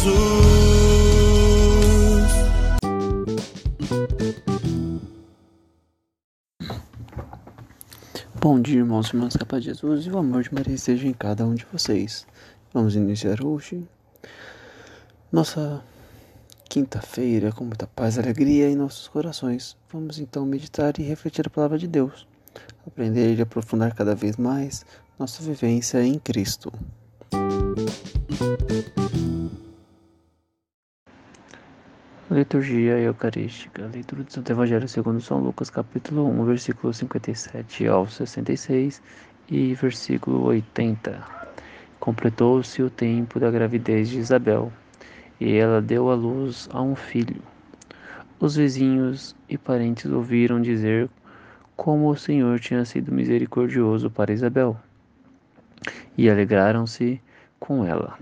Jesus. Bom dia, irmãos e irmãs, capa de Jesus e o amor de Maria esteja em cada um de vocês. Vamos iniciar hoje nossa quinta-feira com muita paz e alegria em nossos corações. Vamos então meditar e refletir a palavra de Deus, aprender e aprofundar cada vez mais nossa vivência em Cristo. Liturgia Eucarística. Leitura do Santo Evangelho segundo São Lucas, capítulo 1, versículo 57 ao 66 e versículo 80. Completou-se o tempo da gravidez de Isabel, e ela deu à luz a um filho. Os vizinhos e parentes ouviram dizer como o Senhor tinha sido misericordioso para Isabel, e alegraram-se com ela.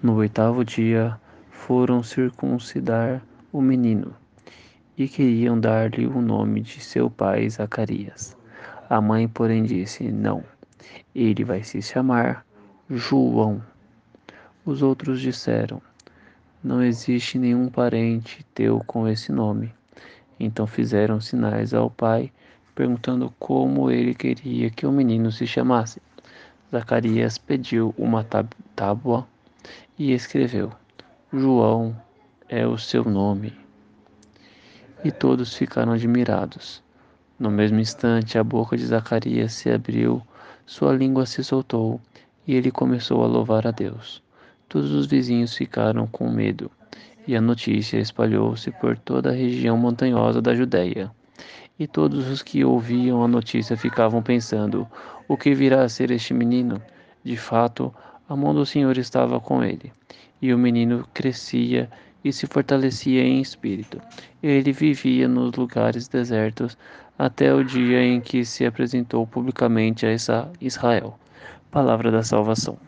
No oitavo dia, foram circuncidar o menino e queriam dar-lhe o nome de seu pai Zacarias. A mãe, porém, disse: Não, ele vai se chamar João. Os outros disseram: Não existe nenhum parente teu com esse nome. Então fizeram sinais ao pai, perguntando como ele queria que o menino se chamasse. Zacarias pediu uma tábua e escreveu: João é o seu nome. E todos ficaram admirados. No mesmo instante, a boca de Zacarias se abriu, sua língua se soltou e ele começou a louvar a Deus. Todos os vizinhos ficaram com medo e a notícia espalhou-se por toda a região montanhosa da Judéia. E todos os que ouviam a notícia ficavam pensando: o que virá a ser este menino? De fato, a mão do Senhor estava com ele. E o menino crescia e se fortalecia em espírito. Ele vivia nos lugares desertos até o dia em que se apresentou publicamente a Israel. Palavra da salvação.